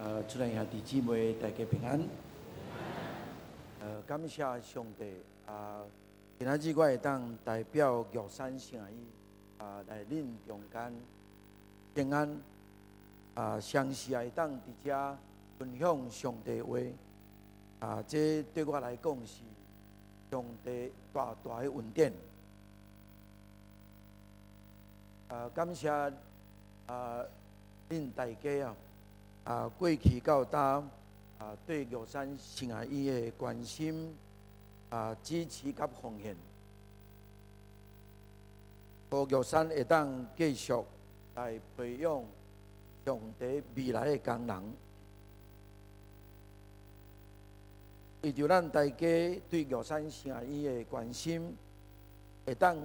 呃，主任兄弟姊妹，大家平安。呃，感谢上帝啊！今仔日我会当代表玉山圣医啊来恁中间平安啊，相时会当伫遮分享上帝话啊，这对我来讲是上帝大大的恩典啊！感谢啊，恁大家啊！啊，过去到今啊，对玉山圣医的关心啊、支持甲奉献，和玉山会当继续来培养上帝未来的工人。为着咱大家对玉山圣医的关心，会当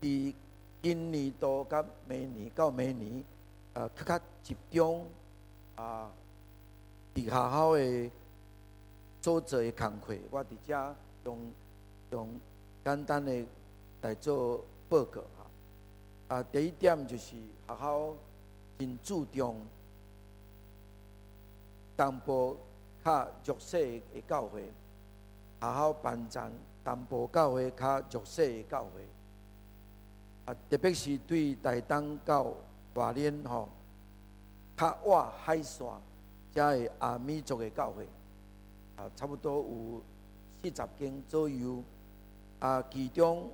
伫今年度甲明年到明年啊，更较集中。啊！伫学校诶做做诶工课，我伫遮用用简单诶来做报告哈。啊，第一点就是学校真注重淡薄较弱势诶教会，学校办展淡薄教会较弱势诶教会。啊，特别是对台东到花莲吼。较外海线，遮个阿弥陀的教会，啊，差不多有四十间左右，啊，其中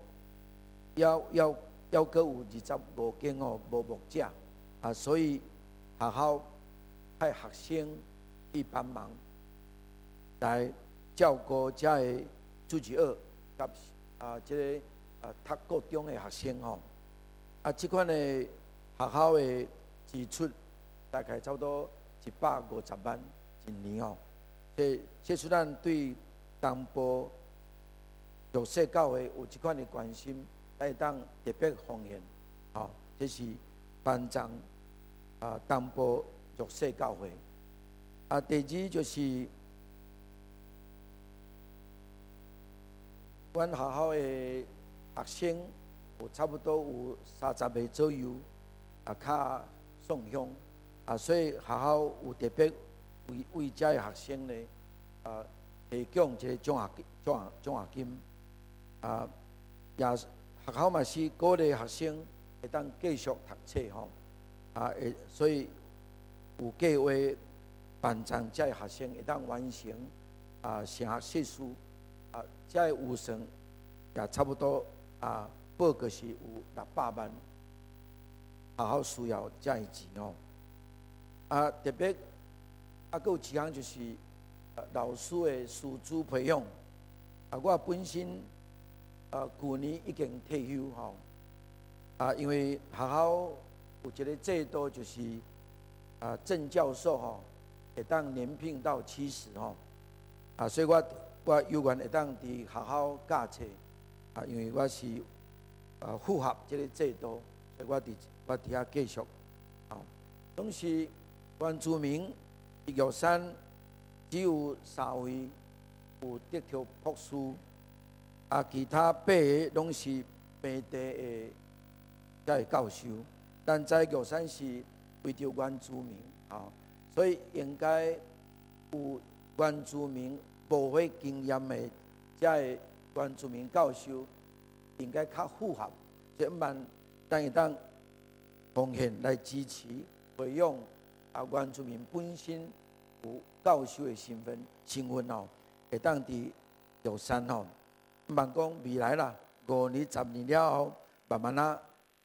要要要阁有二十五间哦无牧者，啊，所以学校派学生去帮忙，来照顾遮个主日学，甲啊，即个啊读高中的学生吼，啊，即款的学校的支出。大概差不多一百五十万一年哦，这这是咱对东部弱势教会有这款的关心，来当特别奉献，哦，这是班长啊，东部弱势教会。啊，第二就是，阮学校的学生有差不多有三十个左右，啊，较送乡。啊，所以学校有特别为为遮个学生呢，啊，提供一个奖学奖奖学金，啊，也学校嘛是鼓励学生会当继续读册吼，啊，会所以有计划办张遮个学生会当完成啊升学硕士，啊，遮个有算也差不多啊，报告是有六百万，学校需要遮个钱哦。啊，特别啊，阁有一项就是老师的师资培养。啊，我本身啊，去年已经退休吼。啊，因为学校有一个制度，就是啊，正教授吼会当年聘到七十吼。啊，所以我我有缘会当伫学校教册。啊，因为我是啊符合这个制度，所以我伫我伫遐继续。啊，东西。原住民玉山只有三位有得到博士，啊，其他八个拢是本地的在教授，但在玉山是为着原住民啊，所以应该有原住民部会经验的在原住民教授应该较符合，这万当一当奉献来支持培养。啊，原住民本身有教授的身份，身份哦，会当伫玉山哦。万讲未来啦，五年、十年了后，慢慢啊，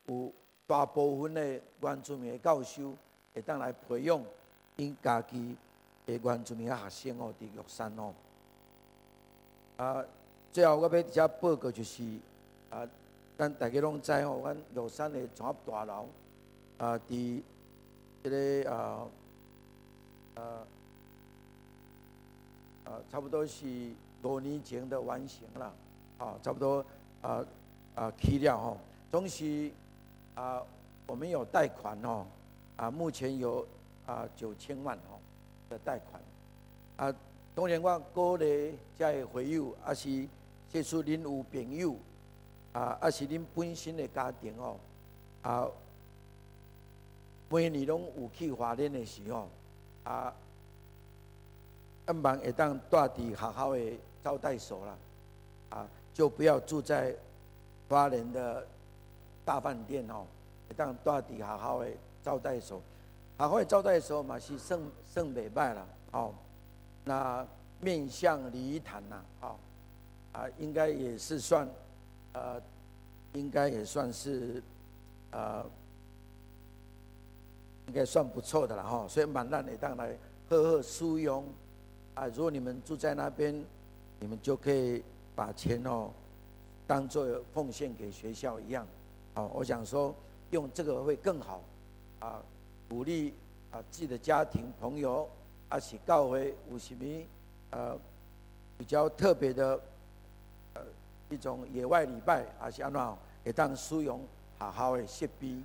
有大部分的原住民的教授会当来培养因家己的原住民的学生哦，伫玉山哦。啊，最后我要直接报告就是啊，咱大家拢知哦，阮玉山的综合大楼啊，伫。这个啊啊啊，差不多是多年前的完成了，啊，差不多啊啊起了吼，总是啊，我们有贷款哦，啊，目前有啊九千万吼的贷款，啊，当然我鼓励这些会友，啊是接触恁有朋友，啊，啊是恁本身的家庭哦，啊。每年拢有去华联的时候，啊，希望会当住伫学校的招待所啦，啊，就不要住在华联的大饭店哦，会当住伫学校的招待所，学校的招待所嘛是算算袂歹啦，哦，那面向礼仪堂呐，哦，啊，应该也是算，呃，应该也算是，呃。应该算不错的了哈，所以蛮让你当来赫赫舒庸啊！如果你们住在那边，你们就可以把钱哦当做奉献给学校一样。啊，我想说用这个会更好啊，鼓励啊自己的家庭朋友啊去教会有什么呃比较特别的呃一种野外礼拜啊，像那也当使用好好的设备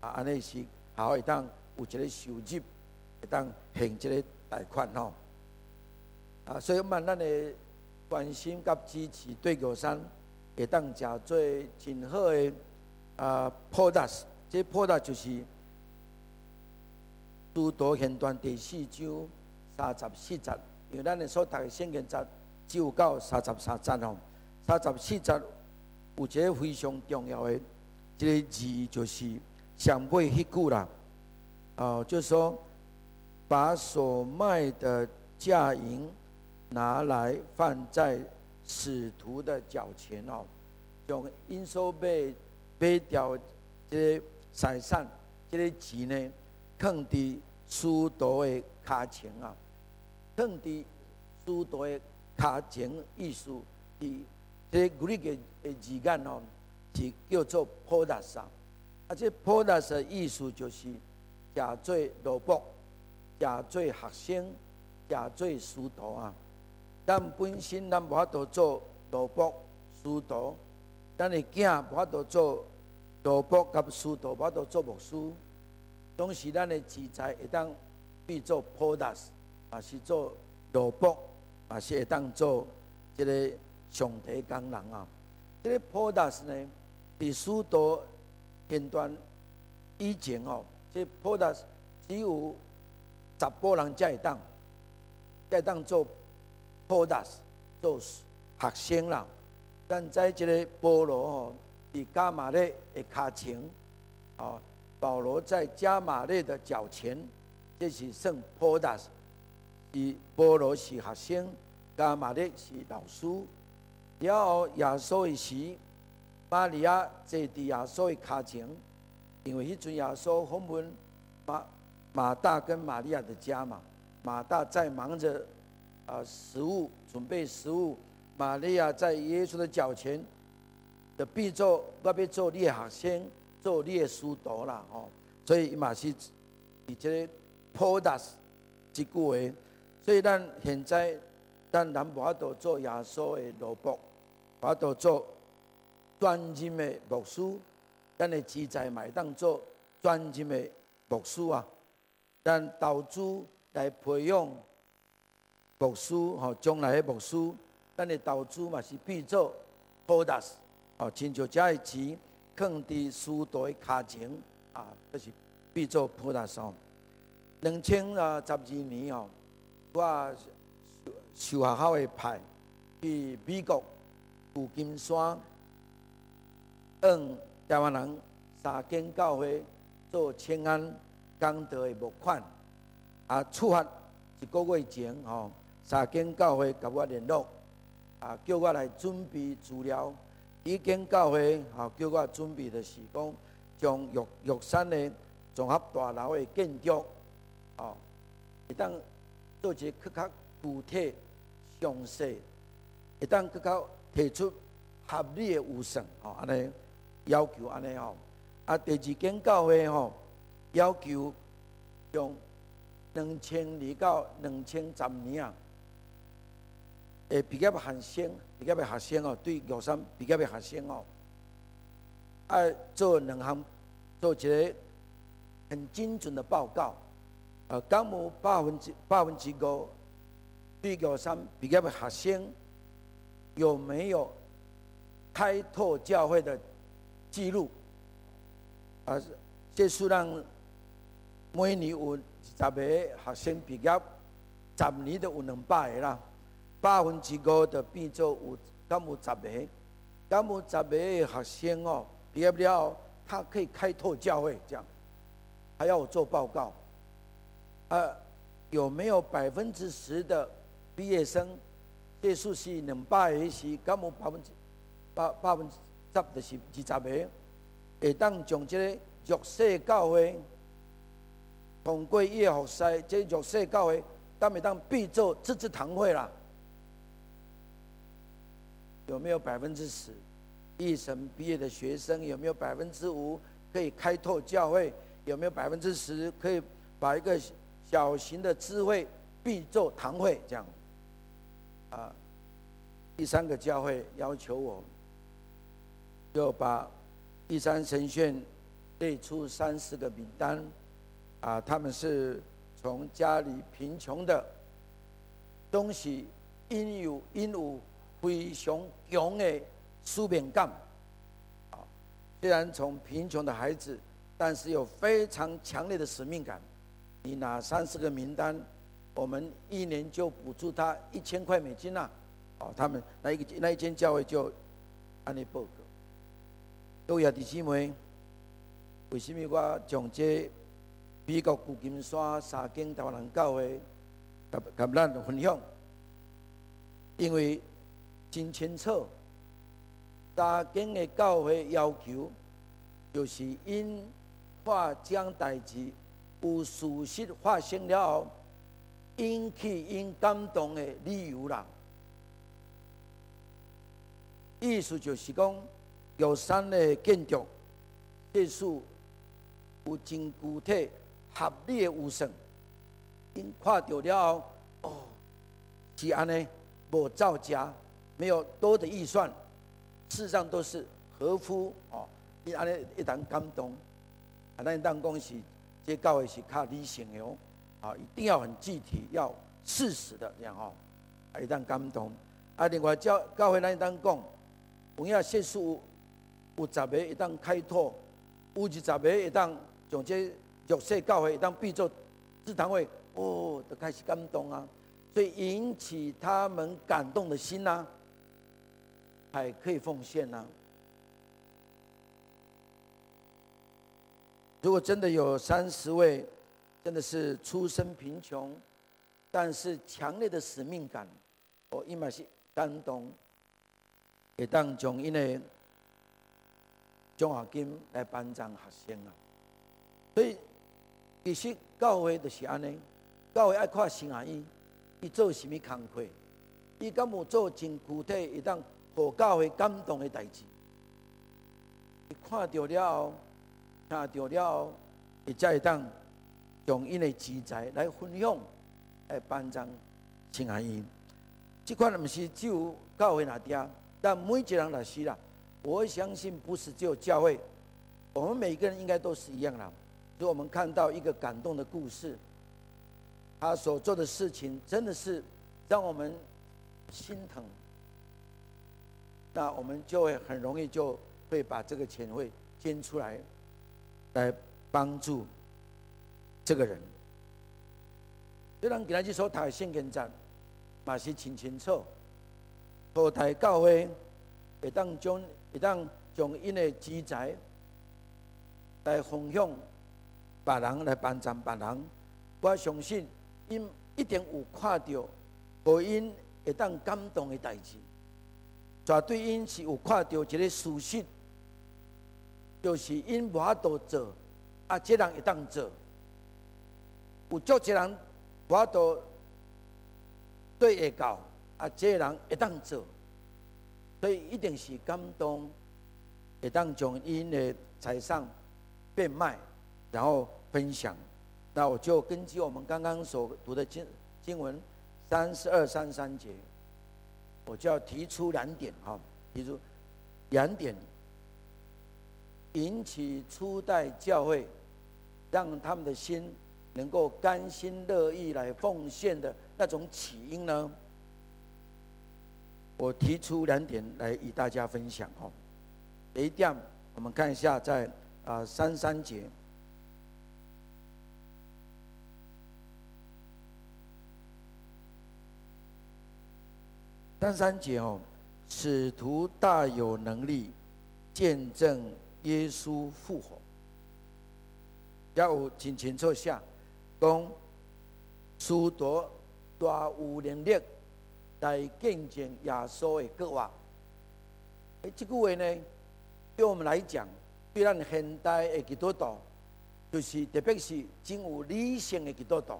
啊，安尼是。好，一当有一个收入，会当还这个贷款吼。啊，所以嘛，咱的关心甲支持对高山会当诚做真好的啊 product。这 product 就是《使徒行传》第四章三十四节，因为咱的所读的圣经节只有到三十三节吼，三十四节有一个非常重要的一个字就是。想不会迄句啦，哦，就是说，把所卖的价银拿来放在使徒的脚前哦，用应收买买掉这个财产，这个钱呢，放伫使徒的脚前啊，放伫使徒的脚前意思，伫这个古里个的字眼哦，是叫做普达萨。啊，这普达斯的意思就是假做奴仆，假做学生，假做使徒啊。咱本身咱无法度做奴仆、使徒，咱的囝无法度做奴仆甲使徒，无法度做牧师。同时咱的资财会当去做普达斯，啊是做奴仆，也是会当做这个上帝工人啊。这个普达斯呢，比使徒。片段以前哦，这普达只有十波人才会当，才会当做普达做学生啦。但在这个保罗哦，在加马列的脚前，哦，保罗在加马列的脚前，这是圣普达，是保罗是学生，加马列是老师，然后耶稣一时。玛利亚坐伫耶稣的脚前，因为迄阵耶稣访问马马大跟玛利亚的家嘛，马大在忙着啊食物准备食物，玛利亚在耶稣的脚前的必做，要要做列学生，做列使徒啦吼，所以嘛是以这个 “podas” 这句话，所以咱现在咱南无法度做耶稣的奴仆，无法度做。专任的牧师，咱的资财买当做专任的牧师啊，咱投资来培养牧师吼，将来的牧师，咱的投资嘛是必做 b o n u 哦，亲像遮的钱放伫使徒的脚前啊，这是必做 product。两千啊十二年哦，我修学校的派去美国旧金山。嗯，台湾人三间教会做清安功德的募款，啊，出发一个月前吼，三间教会甲我联络，啊，叫我来准备资料。一间教会吼，叫我准备的是讲，将玉玉山的综合大楼的建筑，哦，会当做一个更较具体、详细，会当更较提出合理的预算，哦，安尼。要求安尼吼，啊，第二间教会吼，要求用两千二到两千十年啊，诶，毕业学生，毕业的学生哦，对玉山毕业的学生哦，啊做两项，做一个很精准的报告，呃，纲目百分之百分之五，对玉山毕业的学生有没有开拓教会的？记录，啊，这数量每年有十个学生毕业，十年都有两百个啦，百分之五就变做有，敢有十个，敢有十个学生哦，毕业了，他可以开拓教会，这样，还要我做报告。啊，有没有百分之十的毕业生？这数是两百个是，敢有百分之百百分之十就是二十个，会当将这个弱势教会。通过医学赛，这弱势教会，当每当必做自治堂会啦。有没有百分之十？一审毕业的学生有没有百分之五可以开拓教会？有没有百分之十可以把一个小型的智慧必做堂会这样？啊，第三个教会要求我，就把第三神学列出三十个名单。啊，他们是从家里贫穷的，东西因有因有非常强的使命感。啊，虽然从贫穷的孩子，但是有非常强烈的使命感。你拿三十个名单，我们一年就补助他一千块美金呐。哦，他们那一个那一间教会就安尼报告。各位弟兄们，为什么我从这？美国旧金山三间台湾人教会，甲甲咱分享，因为真清楚，三间的教会要求，就是因化将代志有事实发生了后，引起因感动的理由啦。意思就是讲，玉山的建筑技术有真具体。合理的预算，因看到了后，哦，是安尼，无造假，没有多的预算，事实上都是合乎哦，因安尼一旦感动，啊，咱当讲是，这教会是较理性的哦，啊，一定要很具体，要事实的这样哦，啊，一旦感动，啊，另外教教会咱当讲，有影设施有十个一旦开拓，有二十个一旦从这。弱势教会当必做自堂会，哦，都开始感动啊，所以引起他们感动的心呐、啊，还可以奉献呐、啊。如果真的有三十位，真的是出身贫穷，但是强烈的使命感，哦，伊嘛是感动，会当将因的奖学金来颁奖学生啊，所以。其实教会就是安尼，教会爱看神啊伊，伊做什么工课，伊敢有做真具体，会当互教会感动的代志。伊看到了后，听到了后，会再当用因的题材来分享，来颁奖神啊伊。这款毋是只有教会那点，但每一个人也是啦。我相信不是只有教会，我们每个人应该都是一样啦。所以我们看到一个感动的故事，他所做的事情真的是让我们心疼，那我们就会很容易就会把这个钱会捐出来，来帮助这个人。虽然给他去说台献给站，马是清清楚，后台教会会当将会当将因的资财来分享。别人来帮助别人，我相信因一定有看到，互因会当感动的代志。绝对因是有看到一个事实，就是因无法度做，啊，这人会当做。有足侪人无法度对会到，啊，这人会当做。所以一定是感动，会当将因的财产变卖，然后。分享，那我就根据我们刚刚所读的经经文三十二、三三节，我就要提出两点哈，提出两点，引起初代教会让他们的心能够甘心乐意来奉献的那种起因呢？我提出两点来与大家分享哦。第一点，我们看一下在啊三三节，三三节哦，使徒大有能力见证耶稣复活。要我请请坐下，东书读大五零六。来见证耶稣的国话。诶，这句话呢，对我们来讲，对咱现代的基督徒，就是特别是真有理性的基督徒，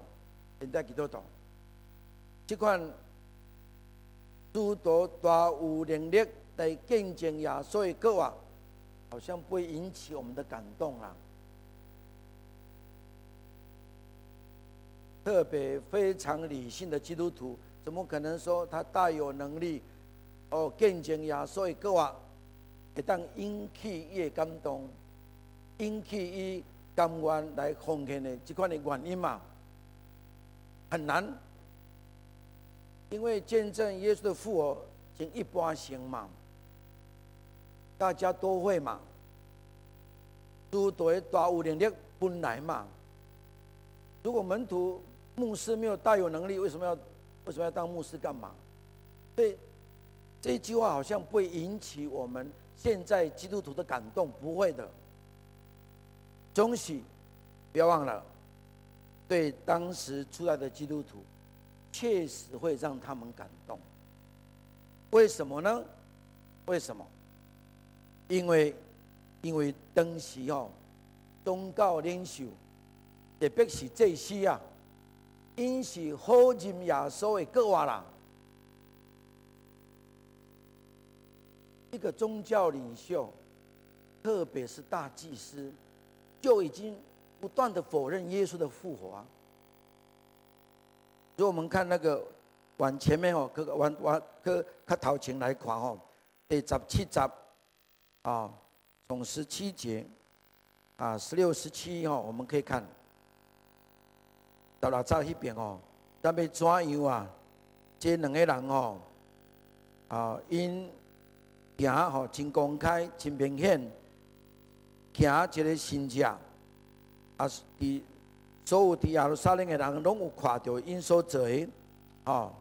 现代基督徒，这款使徒大有能力来见证耶稣的国话，好像不会引起我们的感动啊。特别非常理性的基督徒，怎么可能说他大有能力？哦，见证耶稣的国话，会当引起伊的感动，引起伊甘愿来奉献的这款的原因嘛？很难，因为见证耶稣的复活，仅一般性嘛，大家都会嘛，都对大有能力本来嘛。如果门徒牧师没有大有能力，为什么要为什么要当牧师干嘛？所以。这句话好像不会引起我们现在基督徒的感动，不会的。终须不要忘了，对当时出来的基督徒，确实会让他们感动。为什么呢？为什么？因为因为当时哦，宗教领袖，特别是这些啊，因是好认耶稣的国话啦。一个宗教领袖，特别是大祭司，就已经不断的否认耶稣的复活啊。如果我们看那个往前面哦，个往往个看头前来看哦，第十七集啊，从十七节啊，十六、十七哦，我们可以看到了在那边哦，咱要怎样啊？这两个人哦，啊因。行吼，真公开、真明显，行一个神迹，啊，伫所有伫耶路撒冷的人拢有看到因所做的，哦，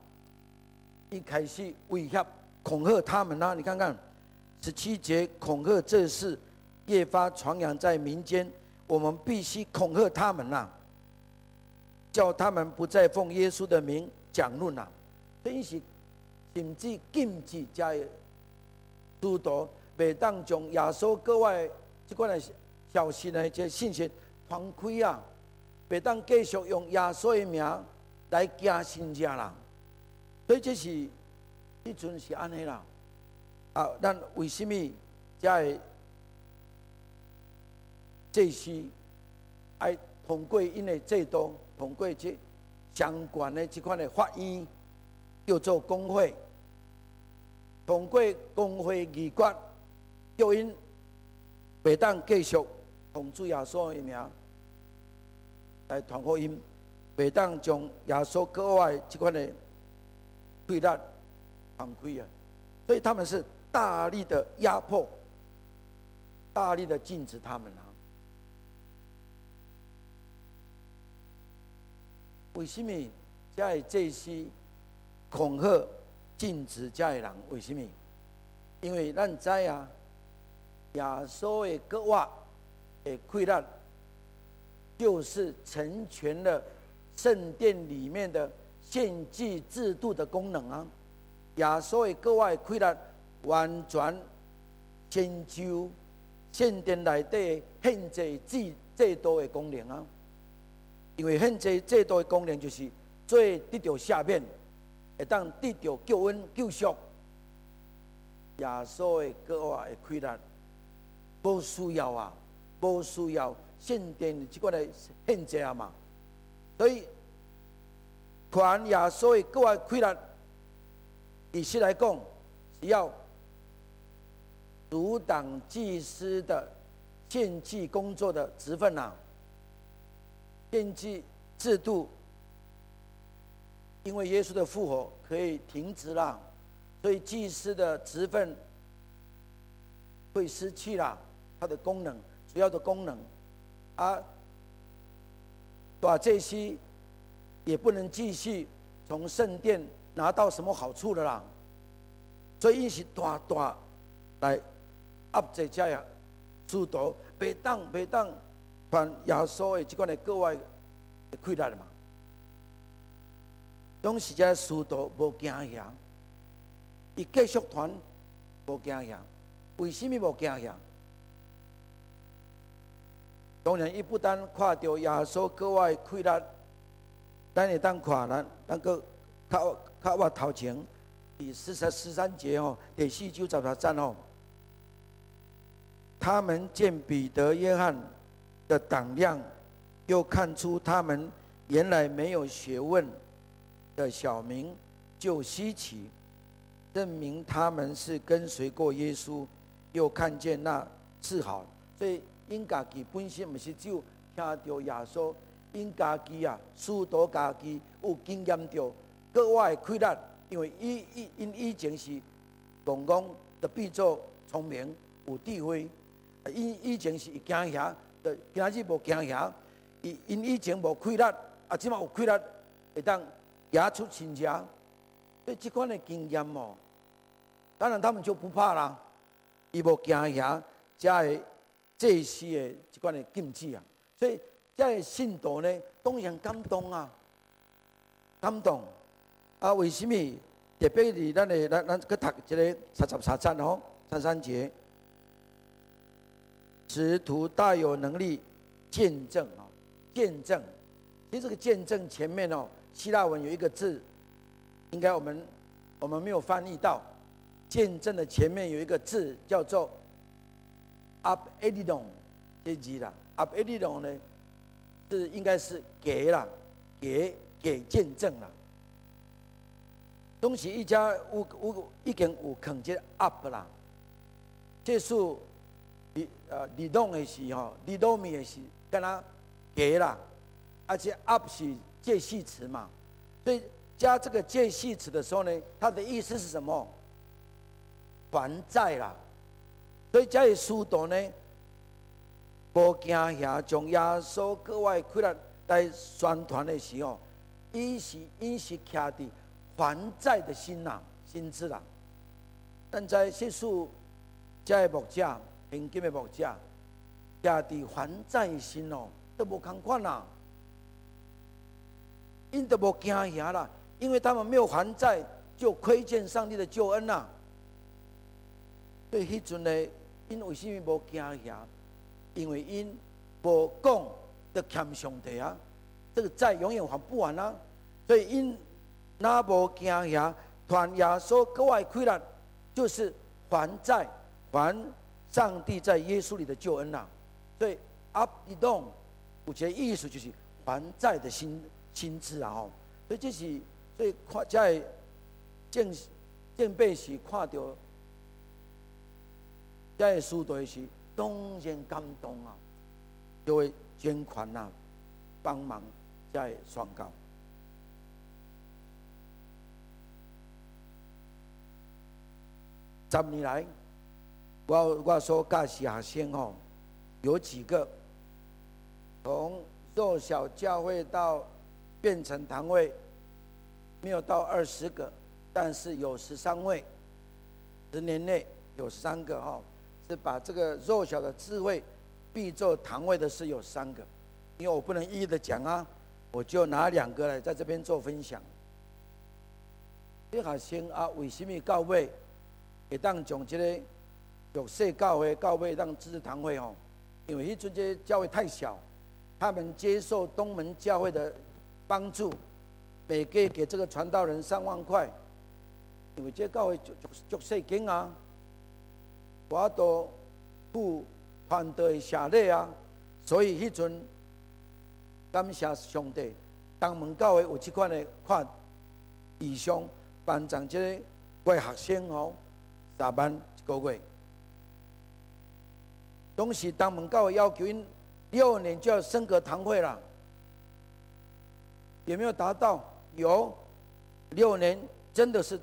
一开始威胁、恐吓他们呐，你看看十七节恐吓这事越发传扬在民间，我们必须恐吓他们呐，叫他们不再奉耶稣的名讲论呐，等于是甚至禁止加。诸多每当将耶稣国外这款的消息呢，这信息传开啊，每当继续用耶稣的名来惊信者啦，所以这是一阵是安尼啦。啊，但为什么在这些爱通过因为这多通过这相关的这款的法院要做工会？通过工会议决，叫因袂当继续奉主耶稣的名来传福音，袂当将耶稣国外这款的对待放开啊！所以他们是大力的压迫，大力的禁止他们啊！为什么在这些恐吓？禁止家人为什么？因为咱知啊，耶稣的割话的溃烂，就是成全了圣殿里面的献祭制度的功能啊。耶稣的割话的溃烂，完全迁就圣殿内底献祭制制度的功能啊。因为献祭制度的功能就是做得到下面。会当得到救恩救赎，耶稣的国话的亏难，不需要啊，不需要圣殿这个来献祭啊嘛。所以，传耶稣的国话的亏难，以实来讲，只要阻挡祭司的献祭工作的职分呐，献祭制度。因为耶稣的复活可以停止了，所以祭司的职分会失去了它的功能，主要的功能，啊，把这些也不能继续从圣殿拿到什么好处的啦，所以一起大大来压在这样使徒，别当别当传耶稣的这款的国外的困难嘛。当时这使徒无惊吓，伊继续传无惊吓，为什么无惊吓？当然，伊不但看到耶稣国外困难，咱会当看咱，咱个较较我头前第四十十三节吼，第四九十八章吼，他们见彼得、约翰的胆量，又看出他们原来没有学问。的小民就稀奇，证明他们是跟随过耶稣，又看见那治好，所以因家己本身不是只有听到耶稣，因家己啊，许多家己有经验到格外的困难，因为伊伊因以前是讲讲的必做聪明有智慧，因以前是惊吓的，今日无惊遐，因因以前无亏力，啊，即马有亏力会当。牙出亲家，对这款的经验哦，当然他们就不怕啦，伊无惊遐，才会这些的即款的禁忌啊，所以这个信徒呢，当然感动啊，感动啊，为什么？特别是咱的咱咱去读即个三十三章哦，三三节，使徒大有能力见证啊，见证，其实这个见证前面哦。希腊文有一个字，应该我们我们没有翻译到。见证的前面有一个字叫做 “up edidon”，这字啦，“apedidon” 呢是应该是给了，给给见证了。东西一家五五一点五肯接 up 啦，这是你呃你动的是哈，你动米的是跟他给了，而且 up 是。介系词嘛，所以加这个介系词的时候呢，它的意思是什么？还债啦。所以这些使徒呢，无惊吓，将耶稣国外困难在宣传的时候，伊是伊是徛伫还债的心呐，心智啦。但在叙述这个牧者，现今的牧者，徛伫还债心哦，都无同款啦。因都无惊遐啦，因为他们没有还债，就亏欠上帝的救恩呐。对迄阵呢，因为什么无惊遐？因为因无讲得欠上帝啊，这个债永远还不完啊。所以因那无惊遐，传耶稣国外困难，就是还债，还上帝在耶稣里的救恩呐。所以阿比动，有些意思就是还债的心。心志啊！吼，所以这是所以看在见见辈时看到在书台时，当然感动啊，就会捐款啊，帮忙在宣告。十年来，我我说教士学生哦，有几个从弱小教会到。变成堂会没有到二十个，但是有十三位，十年内有三个哈，是把这个弱小的智慧必做堂会的事有三个，因为我不能一一的讲啊，我就拿两个来在这边做分享。你好先啊，为什么教会会当将这个有些教会教会当支持堂会哦？因为迄阵这教会太小，他们接受东门教会的。帮助每个月给这个传道人三万块，因为这教会就就就细间啊，我都不团队下来啊，所以迄阵感谢上帝，东门教会有这款的款，以上班长这个为学生哦，三万一个月，当时东门教会要求因六年就要升格堂会了。有没有达到？有，六年真的是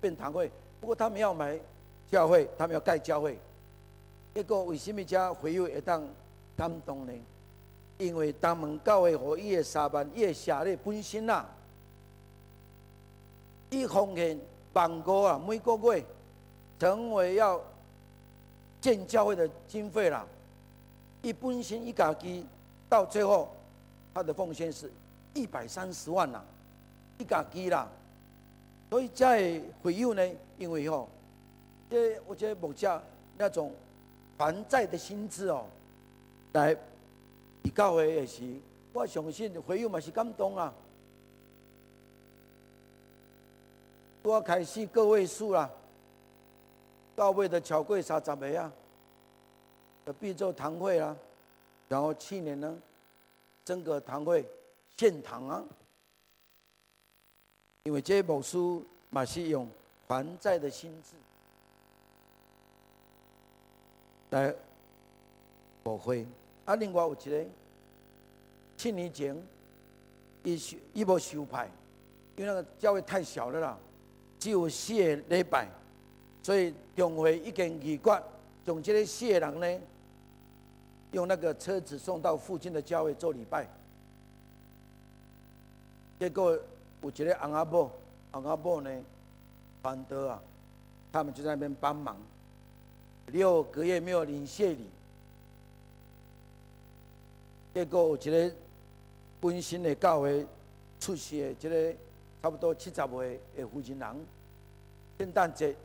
变堂会。不过他们要买教会，他们要盖教会。结果为什么家会有一档感动呢？因为东门教会和伊的三班伊的下列本身呐，伊奉献办过啊，每个月成为要建教会的经费啦，一本身一家己，到最后他的奉献是一百三十万呐，一家己啦。所以在会友呢，因为吼，这我觉得某家那种还债的心志哦，来你教会也是，我相信会友嘛是感动啊。我开始个位数啦，到位的巧柜三十个啊，的必做堂会啊，然后去年呢，整个堂会献堂啊，因为这部书嘛是用还债的心智。来补会，啊，另外有一个去年前一修一部修派，因为那个教会太小了啦。只有四个礼拜，所以中会已经议决，将这个四个人呢，用那个车子送到附近的教会做礼拜。结果有一个翁仔某，翁仔某呢，传道啊，他们就在那边帮忙，六个月没有领谢礼。结果有一个本身的教会出席的这个。差不多七十位的妇人，圣诞节，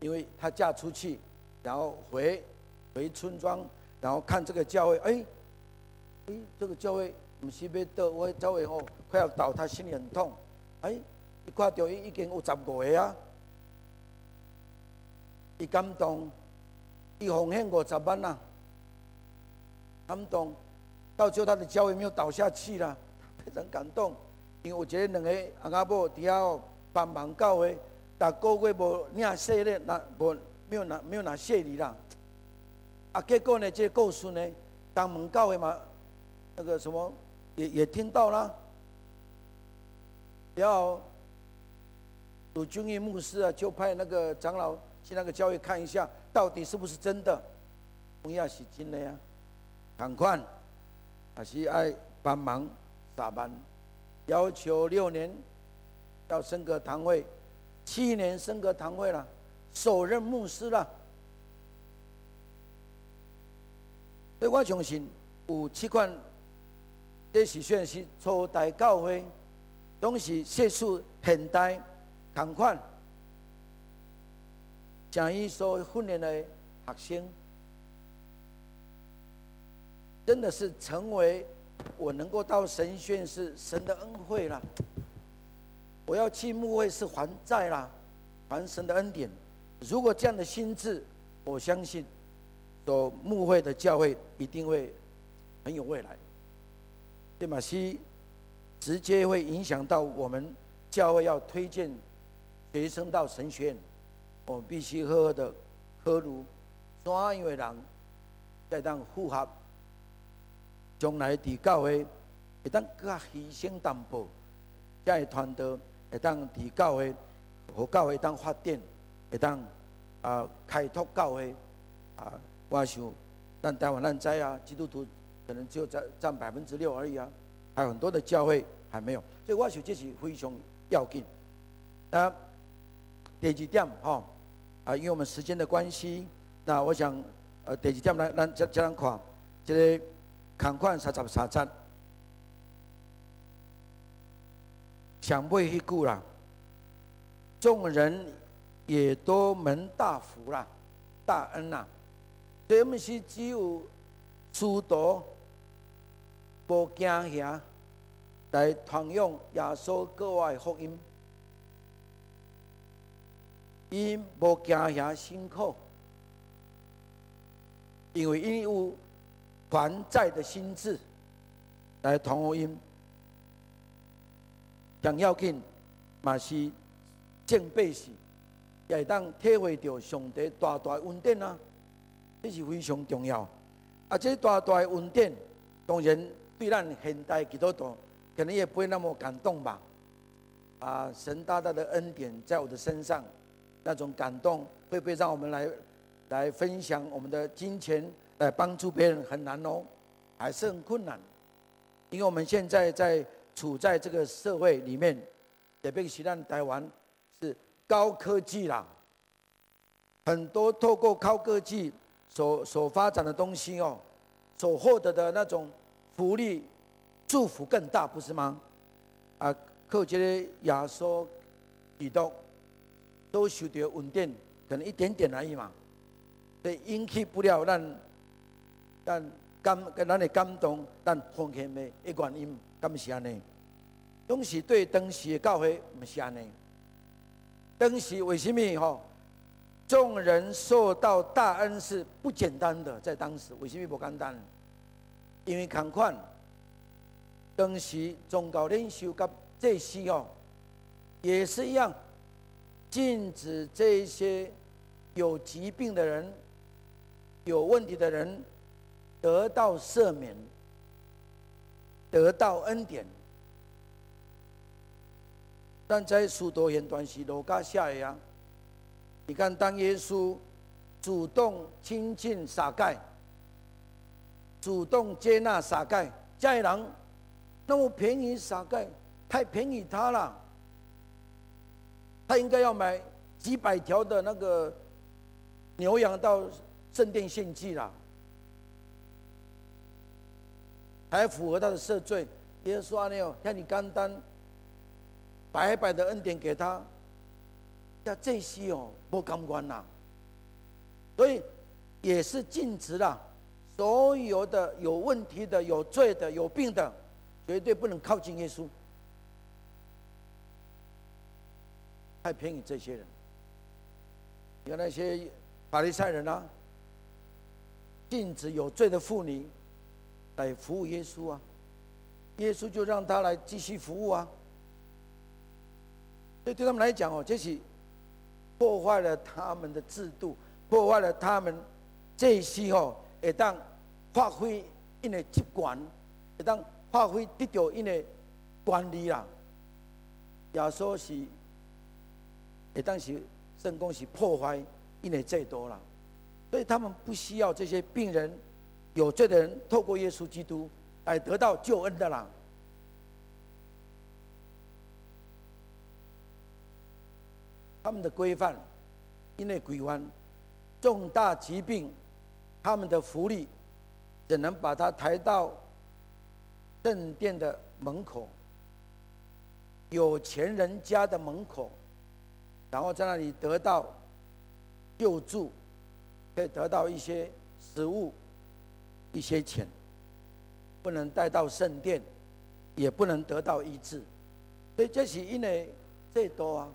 因为她嫁出去，然后回回村庄，然后看这个教会，哎，哎，这个教会不是要倒，我教会哦快要倒，她心里很痛，哎，一看到已经有十五个啊，一感动，一奉献五十万呐，感动，到最后他的教会没有倒下去了，非常感动。因为有一个两个翁仔某底下帮忙教会，但个月无领谢礼，那无没有拿没有拿谢礼啦。啊，结果呢，这个故事呢，当门教会嘛，那个什么也也听到了。然后鲁俊义牧师啊，就派那个长老去那个教会看一下，到底是不是真的。同样是真的呀，赶快还是爱帮忙撒班。要求六年要升格堂会，七年升格堂会了，首任牧师了。所以我相信有七款，这是算是初代教会，都是学术现代同款，将伊所训练的学生，真的是成为。我能够到神学院是神的恩惠了，我要去牧会是还债啦，还神的恩典。如果这样的心志，我相信，所牧会的教会一定会很有未来。对吗？是直接会影响到我们教会要推荐学生到神学院，我们必须喝的考虑，怎样的人在当符合。将来伫教会会当较牺牲淡薄，这样的团队会当伫教会和教会当发展，会当啊开拓教会啊。我想，但台湾咱知啊，基督徒可能只有占占百分之六而已啊，还有很多的教会还没有，所以我想这是非常要紧。啊，第二点哈啊，因为我们时间的关系，那我想呃第二点来咱这这样看，这个。看看三十三章，想不一句啦。众人也都蒙大福啦，大恩啦。这不是只有使徒无惊吓来传扬耶稣国外福音，因无惊吓辛苦，因为因有。还债的心志来传福音，更要紧，嘛是敬拜时，也会当体会到上帝大大恩典啊！这是非常重要。啊，这大大的恩典，当然对咱现代基督徒可能也不会那么感动吧。啊，神大大的恩典在我的身上，那种感动会不会让我们来来分享我们的金钱？来帮助别人很难哦，还是很困难，因为我们现在在处在这个社会里面，特别是咱台湾是高科技啦，很多透过高科技所所发展的东西哦，所获得的那种福利、祝福更大，不是吗？啊，靠这个压缩启动，都受到稳定，可能一点点而已嘛，所以引起不了咱咱感跟咱的感动，但奉献的一原因，感谢你尼？东西对当时的教会不是安尼。当时为什么吼？众人受到大恩是不简单的，在当时为什么不简单？因为看看当时宗教领袖跟这些哦，也是一样，禁止这些有疾病的人、有问题的人得到赦免，得到恩典。但在许多片段是路加写的啊，你看当耶稣主动亲近撒盖，主动接纳撒该，这人那么便宜撒盖，太便宜他了，他应该要买几百条的那个牛羊到圣殿献祭了，还符合他的赦罪。耶稣说：“没有，像你单单。”白白的恩典给他，要这些哦，不甘愿呐，所以也是禁止了。所有的有问题的、有罪的、有病的，绝对不能靠近耶稣。太便宜这些人，有那些法利赛人啊，禁止有罪的妇女来服务耶稣啊，耶稣就让他来继续服务啊。所以对他们来讲哦，这是破坏了他们的制度，破坏了他们这些哦，会当发挥因的习惯，会当发挥得到因的管理啦。也说是也当是圣公是破坏因的最多了，所以他们不需要这些病人、有罪的人透过耶稣基督来得到救恩的啦。他们的规范，因为规范重大疾病，他们的福利只能把他抬到圣殿的门口，有钱人家的门口，然后在那里得到救助，可以得到一些食物、一些钱，不能带到圣殿，也不能得到医治，所以这是因为最多啊。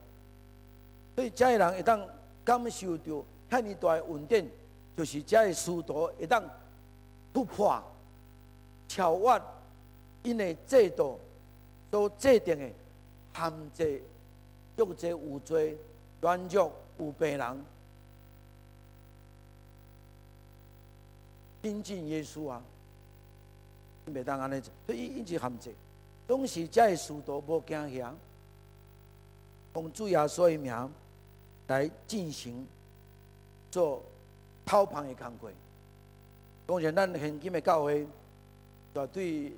所以，这人一旦感受到遐尼大的稳定，就是这些使徒一旦突破、超越因为制度所制定的限制，足济有罪、软弱、有病人，亲近耶稣啊，袂当安尼做，所以一直限制。当时这些使徒无惊吓，奉主耶稣的名。来进行做讨饭的工作。当然，咱现今的教会绝对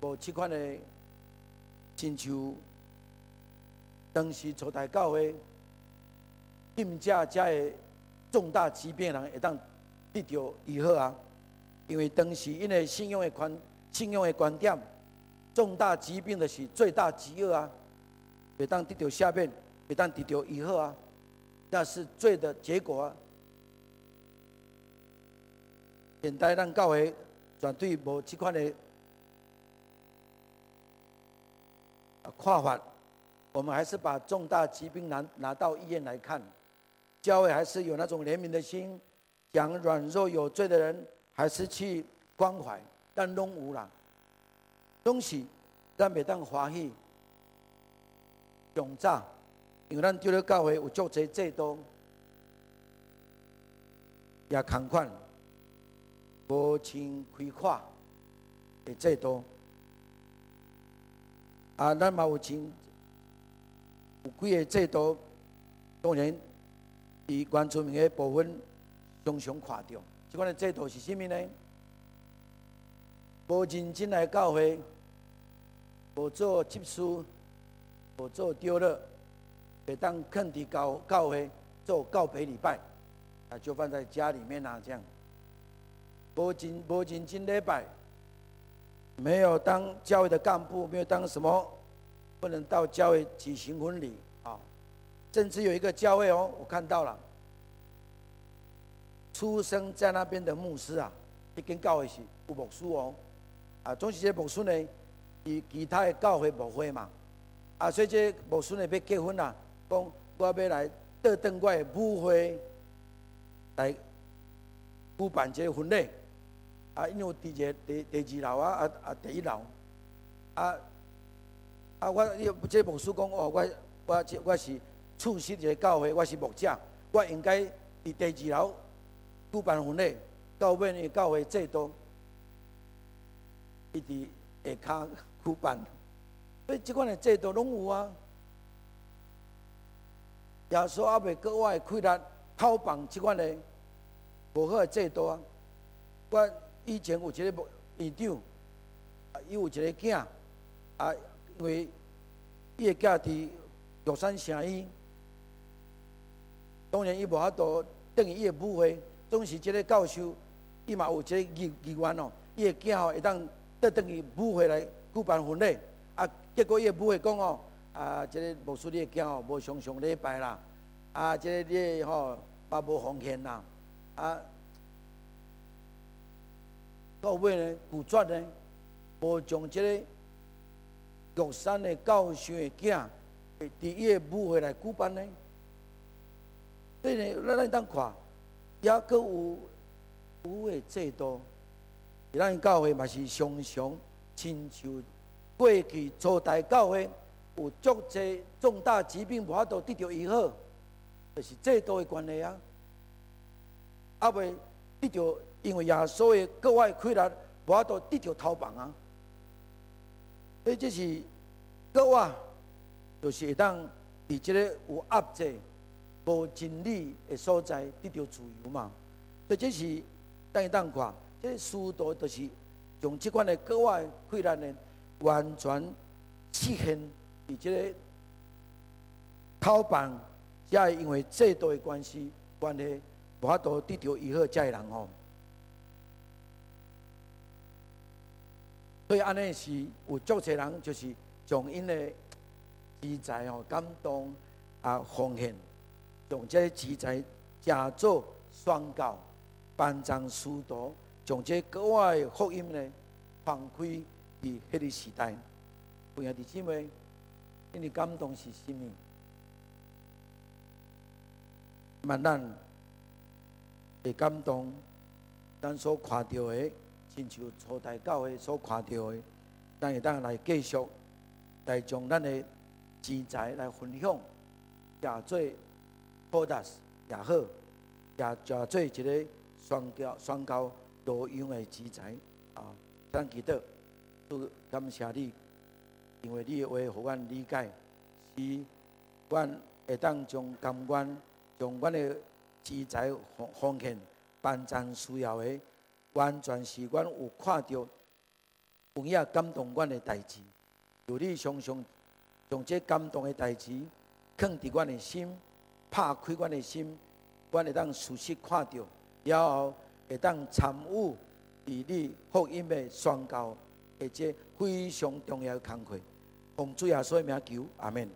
无这款的亲像当时初代教会，定价这的重大疾病人会当得到医好啊。因为当时因为信仰的观信仰的观点，重大疾病的是最大饥饿啊，会当得到下面会当得到医好啊。那是罪的结果啊！现代咱教会绝对无这款的看法，我们还是把重大疾病拿拿到医院来看，教会还是有那种怜悯的心，讲软弱有罪的人，还是去关怀，但拢无啦。东西咱袂当欢喜，用炸。因为咱丢了教会有足侪制度，也同款无钱开阔的制度，啊，咱嘛有钱有几个制度，当然以原住民的部分常常看到，这款的制度是甚物呢？无认真来教会，无做执事，无做丢了。当肯地教教会做告别礼拜，啊，就放在家里面啊，这样。无尽无尽经礼拜，没有当教会的干部，没有当什么，不能到教会举行婚礼啊。甚至有一个教会哦，我看到了，出生在那边的牧师啊，一跟教会是有牧师哦，啊，总是这牧师呢，与其他的教会无会嘛，啊，所以这牧师呢要结婚啊，讲我要来倒转我的母会来举办这个婚礼。啊，因为伫一第第二楼啊，啊啊第一楼，啊啊我这个牧师讲哦，我我这我是出席一个教会，我是牧者，我应该伫第二楼举办婚礼，到尾呢教会制度伊伫下骹举办，所以即款的制度拢有啊。耶稣阿未格外开力讨办这款的无好的制度啊，我。以前有一个院长，啊，伊有一个囝，啊，因为伊个囝伫玉山城医，当然伊无法度等于伊个母会，总是即个教授，伊嘛有一个意意愿哦，伊的囝吼会当得等于母会来举办婚礼，啊，结果伊的母会讲哦，啊，即个牧师你个囝吼无常常礼拜啦，啊，即个你吼也无奉献啦，啊。到尾呢，古绝呢，无将即个玉山的教授的囝，伫伊个母会来举办呢。所以呢，咱咱当看，也佫有有诶制度，咱教会嘛是常常亲像过去初代教会有足侪重大疾病无法度得到医好，就是制度的关系啊。啊未得到。因为耶稣的格外开力，无法度得到逃亡啊！所以这是格外，就是会当伫即个有压制、无真理的所在得到自由嘛。所以这是等于当看，这师徒就是用即款的格外开力呢，完全实现伫这个讨办，也因为制度的关系关系，无法度得到以后这个人哦。所以安尼是有足侪人，就是将因的资财哦感动啊奉献，用这资财加做宣告，办葬师徒，将这国外福音呢放开伫迄个时代。朋友弟兄们，因为感动是甚么？万咱会感动，咱所看到的。亲像初代教会所看到的，咱会当来继续来将咱的资财来分享，也做报答也好，也做做一个宣教宣教多用的资财啊！咱记得都感谢你，因为你的话，互阮理解，是阮会当将甘愿将阮的资财奉奉献，办赞需要的。完全是阮有看到有影感动阮的代志，有你常常将这感动的代志放伫阮的心，拍开阮的心，阮会当熟悉看到，然后会当参与伫你福音的宣告，而且非常重要的工作。奉主耶稣的名求，阿门。